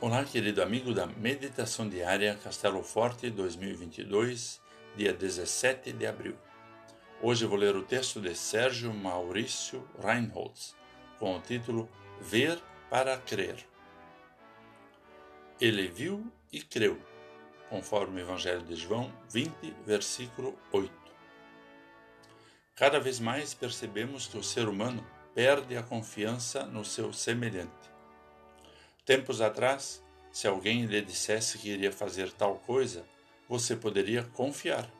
Olá, querido amigo da Meditação Diária Castelo Forte 2022, dia 17 de abril. Hoje vou ler o texto de Sérgio Maurício Reinholds, com o título Ver para Crer. Ele viu e creu, conforme o Evangelho de João 20, versículo 8. Cada vez mais percebemos que o ser humano perde a confiança no seu semelhante Tempos atrás, se alguém lhe dissesse que iria fazer tal coisa, você poderia confiar.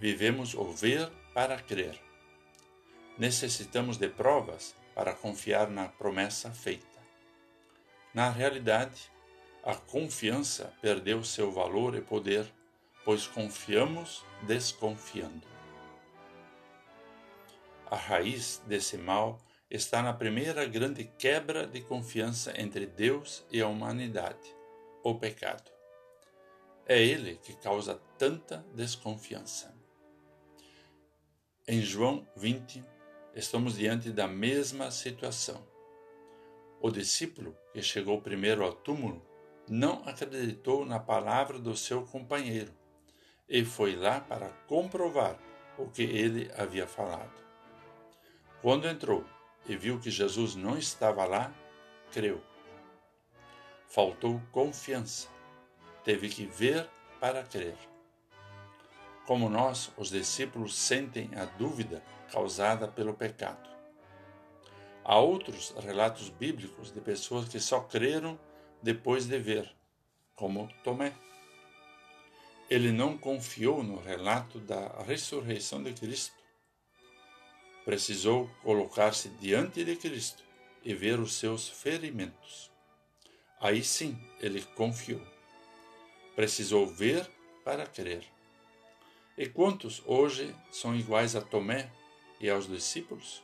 Vivemos o ver para crer. Necessitamos de provas para confiar na promessa feita. Na realidade, a confiança perdeu seu valor e poder, pois confiamos desconfiando. A raiz desse mal está na primeira grande quebra de confiança entre Deus e a humanidade, o pecado. É ele que causa tanta desconfiança. Em João 20, estamos diante da mesma situação. O discípulo que chegou primeiro ao túmulo não acreditou na palavra do seu companheiro e foi lá para comprovar o que ele havia falado. Quando entrou e viu que Jesus não estava lá, creu. Faltou confiança. Teve que ver para crer. Como nós, os discípulos sentem a dúvida causada pelo pecado. Há outros relatos bíblicos de pessoas que só creram depois de ver, como Tomé. Ele não confiou no relato da ressurreição de Cristo precisou colocar-se diante de Cristo e ver os seus ferimentos. Aí sim ele confiou. Precisou ver para crer. E quantos hoje são iguais a Tomé e aos discípulos?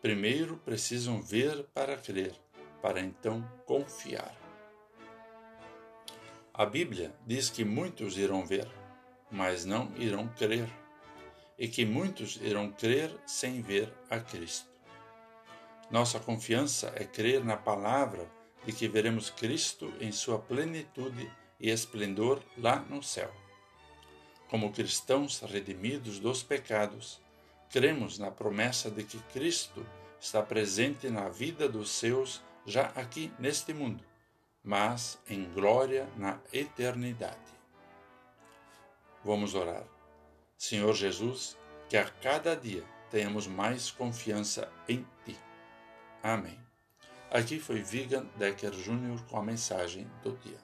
Primeiro precisam ver para crer, para então confiar. A Bíblia diz que muitos irão ver, mas não irão crer e que muitos irão crer sem ver a Cristo. Nossa confiança é crer na palavra de que veremos Cristo em sua plenitude e esplendor lá no céu. Como cristãos redimidos dos pecados, cremos na promessa de que Cristo está presente na vida dos seus já aqui neste mundo, mas em glória na eternidade. Vamos orar. Senhor Jesus, que a cada dia tenhamos mais confiança em Ti. Amém. Aqui foi Vigan Decker Jr. com a mensagem do dia.